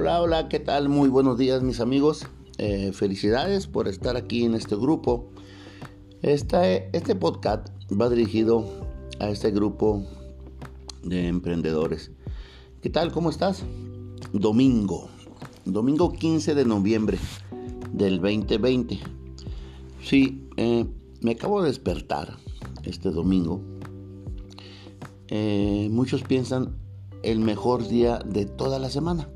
Hola, hola, ¿qué tal? Muy buenos días mis amigos. Eh, felicidades por estar aquí en este grupo. Este, podcast va dirigido a este grupo de emprendedores. ¿Qué tal? ¿Cómo estás? Domingo, domingo 15 de noviembre del 2020. Sí, eh, me acabo de despertar este domingo. Eh, muchos piensan el mejor día de toda la semana.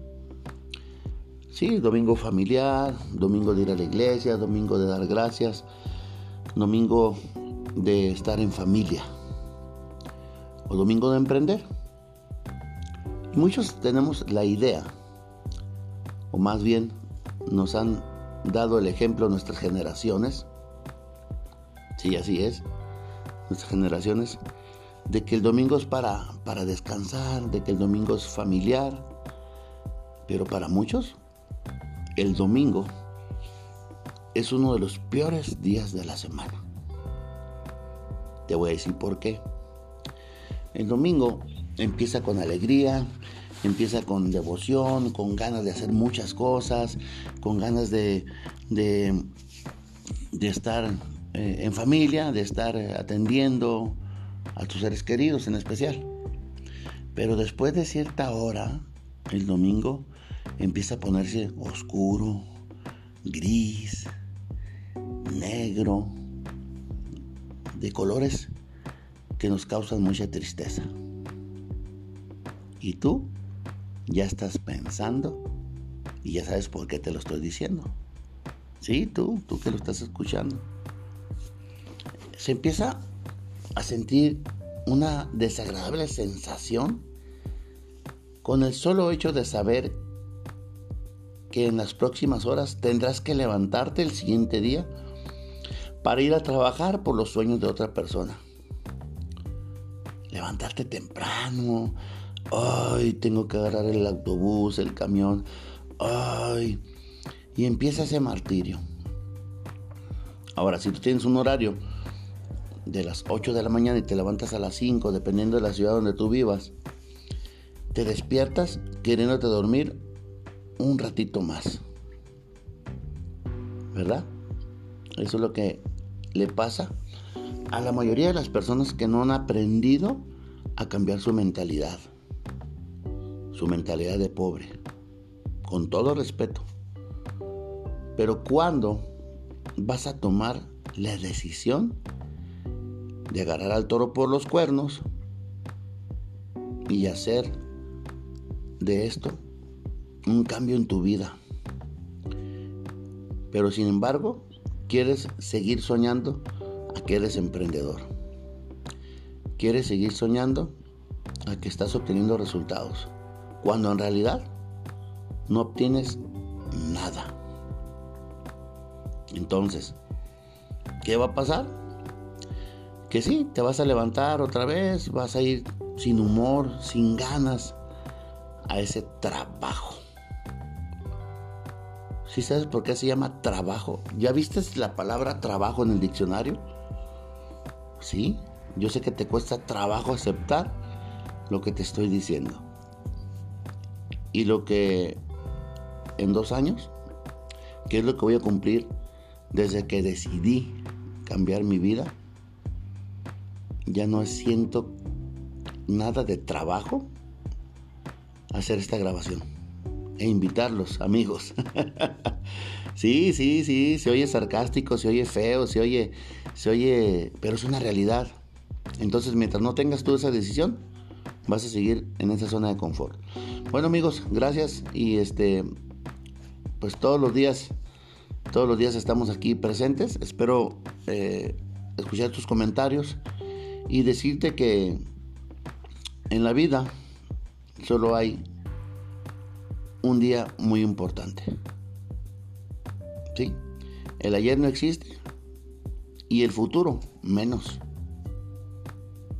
Sí, domingo familiar, domingo de ir a la iglesia, domingo de dar gracias, domingo de estar en familia o domingo de emprender. muchos tenemos la idea, o más bien nos han dado el ejemplo nuestras generaciones, sí, así es, nuestras generaciones, de que el domingo es para, para descansar, de que el domingo es familiar, pero para muchos el domingo es uno de los peores días de la semana. Te voy a decir por qué. El domingo empieza con alegría, empieza con devoción, con ganas de hacer muchas cosas, con ganas de, de, estar eh, en familia, de estar atendiendo a tus seres queridos en especial. Pero después de cierta hora, el domingo empieza a ponerse oscuro, gris, negro, de colores que nos causan mucha tristeza. Y tú ya estás pensando y ya sabes por qué te lo estoy diciendo. Sí, tú, tú que lo estás escuchando. Se empieza a sentir una desagradable sensación con el solo hecho de saber que en las próximas horas tendrás que levantarte el siguiente día para ir a trabajar por los sueños de otra persona. Levantarte temprano. Ay, tengo que agarrar el autobús, el camión. Ay. Y empieza ese martirio. Ahora, si tú tienes un horario de las 8 de la mañana y te levantas a las 5, dependiendo de la ciudad donde tú vivas, te despiertas queriéndote dormir un ratito más. ¿Verdad? Eso es lo que le pasa a la mayoría de las personas que no han aprendido a cambiar su mentalidad. Su mentalidad de pobre. Con todo respeto. Pero cuando vas a tomar la decisión de agarrar al toro por los cuernos y hacer de esto un cambio en tu vida. Pero sin embargo, quieres seguir soñando a que eres emprendedor. Quieres seguir soñando a que estás obteniendo resultados. Cuando en realidad no obtienes nada. Entonces, ¿qué va a pasar? Que sí, te vas a levantar otra vez, vas a ir sin humor, sin ganas a ese trabajo. ¿Sí sabes por qué se llama trabajo? ¿Ya viste la palabra trabajo en el diccionario? Sí, yo sé que te cuesta trabajo aceptar lo que te estoy diciendo. Y lo que en dos años, ¿qué es lo que voy a cumplir desde que decidí cambiar mi vida? Ya no siento nada de trabajo hacer esta grabación e invitarlos, amigos. sí, sí, sí, se oye sarcástico, se oye feo, se oye, se oye, pero es una realidad. Entonces, mientras no tengas tú esa decisión, vas a seguir en esa zona de confort. Bueno, amigos, gracias y este, pues todos los días, todos los días estamos aquí presentes. Espero eh, escuchar tus comentarios y decirte que en la vida solo hay un día muy importante. ¿Sí? El ayer no existe y el futuro menos.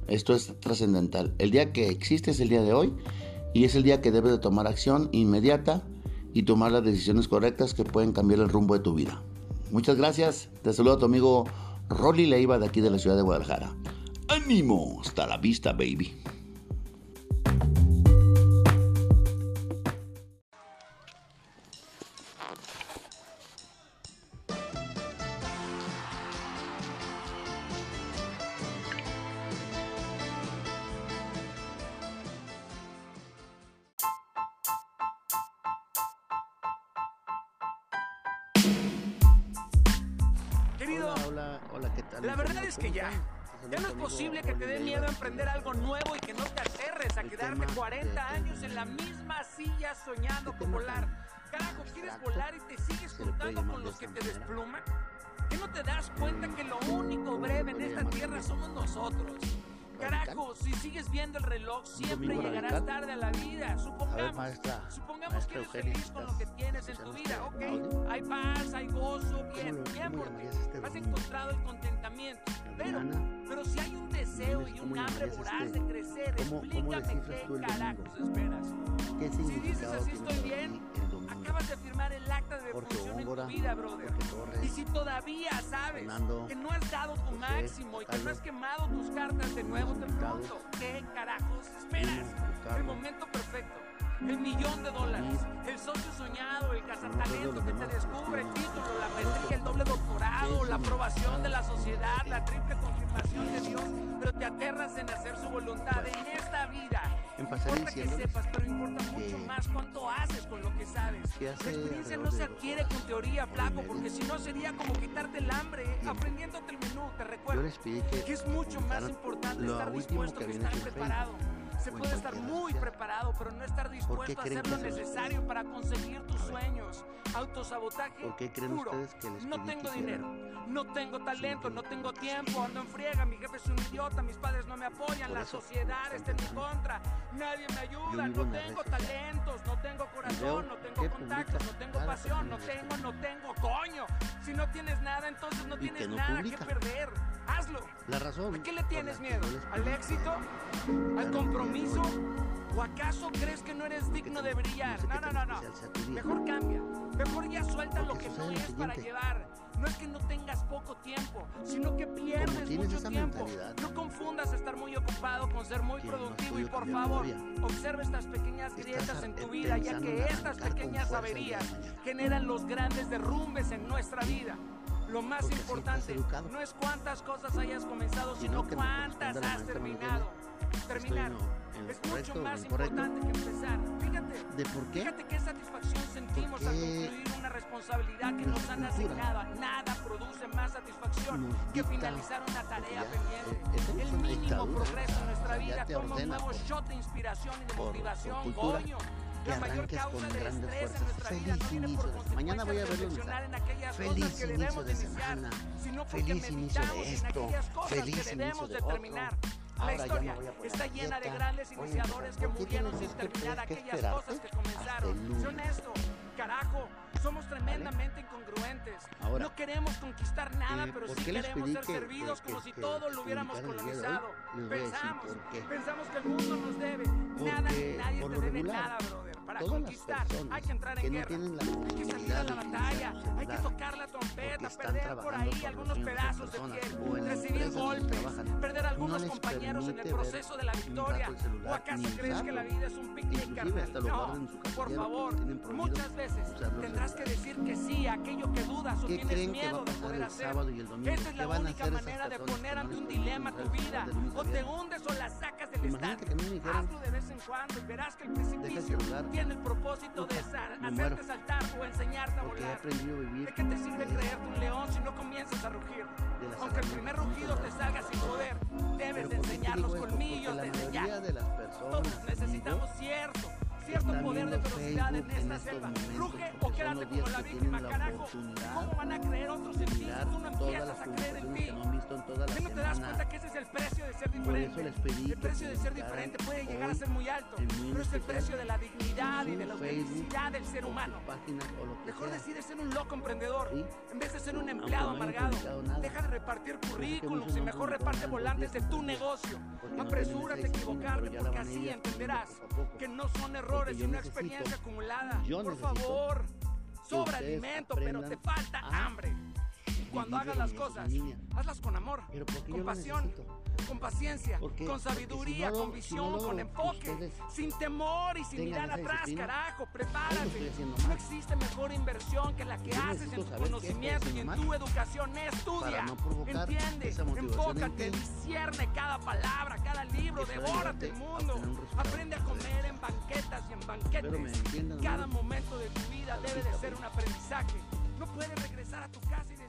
Esto es trascendental. El día que existe es el día de hoy y es el día que debes de tomar acción inmediata y tomar las decisiones correctas que pueden cambiar el rumbo de tu vida. Muchas gracias. Te saludo a tu amigo Rolly Leiva de aquí de la ciudad de Guadalajara. ¡Ánimo! Hasta la vista, baby. La verdad es que ya. Ya no es posible que te dé miedo a emprender algo nuevo y que no te aterres a quedarte 40 años en la misma silla soñando con volar. Carajo, ¿quieres volar y te sigues juntando con los que te despluman? ¿Qué no te das cuenta que lo único breve en esta tierra somos nosotros? Carajo, si sigues viendo el reloj, siempre llegarás tarde a la vida. Supongamos, supongamos que eres feliz con lo que tienes en tu vida, ¿ok? Hay paz, hay gozo, bien, bien por ti. Este Has encontrado el contentamiento. Pero, pero si hay un deseo y un hambre voraz de crecer, explícame qué carajos esperas. Si dices así estoy bien, acabas de firmar el acta de defunción en tu vida, brother. Y si todavía sabes que no has dado tu máximo y que no has quemado tus cartas de nuevo, te pregunto, ¿qué carajos esperas? El momento perfecto el millón de dólares, el socio soñado, el cazatalento que te descubre, el título, la maestría, el doble doctorado, la aprobación de la sociedad, la triple confirmación de Dios, pero te aterras en hacer su voluntad en esta vida. importa que sepas, pero importa mucho más cuánto haces con lo que sabes. La experiencia no se adquiere con teoría, flaco, porque si no sería como quitarte el hambre aprendiéndote el menú. Te recuerdo que es mucho más importante estar dispuesto que estar preparado. Se puede estar muy preparado, pero no estar dispuesto a hacer lo necesario para conseguir tus sueños. Autosabotaje ¿Por qué creen puro. ustedes que les No tengo dinero, no tengo talento, no tengo tiempo, ando en friega, mi jefe es un idiota, mis padres no me apoyan, la sociedad está en mi contra, nadie me ayuda, no tengo talentos, no tengo corazón, no tengo contactos, no tengo pasión, no tengo, no tengo, coño. Si no tienes nada, entonces no tienes nada que perder. Hazlo. La razón. ¿A qué le tienes miedo? ¿Al éxito? ¿Al compromiso? ¿O acaso crees que no eres digno de brillar? No, no, no, no. Mejor cambia. Mejor ya suelta lo que no es para llevar. No es que no tengas poco tiempo, sino que pierdes mucho tiempo. No confundas estar muy ocupado con ser muy productivo y por favor, observa estas pequeñas grietas en tu vida, ya que estas pequeñas averías generan los grandes derrumbes en nuestra vida. Lo más importante no es cuántas cosas hayas comenzado, sino cuántas has terminado. Terminar es mucho más importante que empezar. Fíjate, ¿De por qué? fíjate qué satisfacción sentimos al concluir una responsabilidad que nos han asignado. Nada produce más satisfacción que finalizar una tarea pendiente. El mínimo progreso en nuestra vida como un nuevo shot de inspiración y de motivación. Coño. Que arranques con grandes fuerzas. Feliz inicio de Mañana voy a verlo en Feliz inicio de semana. Feliz inicio de esto. Feliz inicio de otro. La historia está llena de grandes iniciadores que murieron sin terminar aquellas cosas que comenzaron. Sé honesto, carajo, somos tremendamente incongruentes. no queremos conquistar nada, pero sí queremos ser servidos como si todo lo hubiéramos colonizado. Pensamos, pensamos que el mundo nos debe. Nada nadie te debe nada, brother. Para conquistar hay que entrar en guerra. hay que salir a la batalla. Hay que tocar la trompeta, perder por ahí algunos pedazos de piel, recibir golpes, perder algunos compañeros en el proceso de la victoria. ¿O acaso crees que la vida es un picnic, carnal? No, por favor, muchas veces tendrás que decir que sí a aquello que dudas o tienes miedo de poder hacer. Esta es la única manera de poner ante un dilema tu vida. O te hundes o la sacas del estado. Hazlo de vez en cuando y verás que el precipicio tiene el propósito de hacerte saltar o enseñarte a volar. ¿De qué te sirve creerte un león si no comienzas a rugir? Aunque el primer rugido te salga sin poder, debes de enseñar los colmillos desde ya. Todos necesitamos cierto cierto poder de velocidad en esta selva. Ruge o quédate como la víctima, carajo. ¿Cómo van a creer otros en ti si tú no empiezas a creer en ti? ¿Qué no te das cuenta que es el precio de ser diferente? El precio de ser diferente puede llegar a ser muy alto, pero es el precio de la dignidad y de la autenticidad del ser humano. Mejor decide ser un loco emprendedor en vez de ser un empleado amargado. Deja de repartir currículums y mejor reparte volantes de tu negocio. Apresúrate a equivocarte porque así entenderás que no son errores y una experiencia acumulada. Por favor, sobra alimento, pero te falta hambre. Cuando hagas las cosas, hazlas con amor, con pasión con paciencia, con sabiduría, con visión, con enfoque, sin temor y sin mirar atrás, carajo, prepárate. No existe mejor inversión que la que haces en tu conocimiento y en tu educación. Estudia, entiende, enfócate, discierne cada palabra, cada libro, devórate el mundo. Aprende a comer en banquetas y en banquetes. Cada momento de tu vida debe de ser un aprendizaje. No puedes regresar a tu casa y.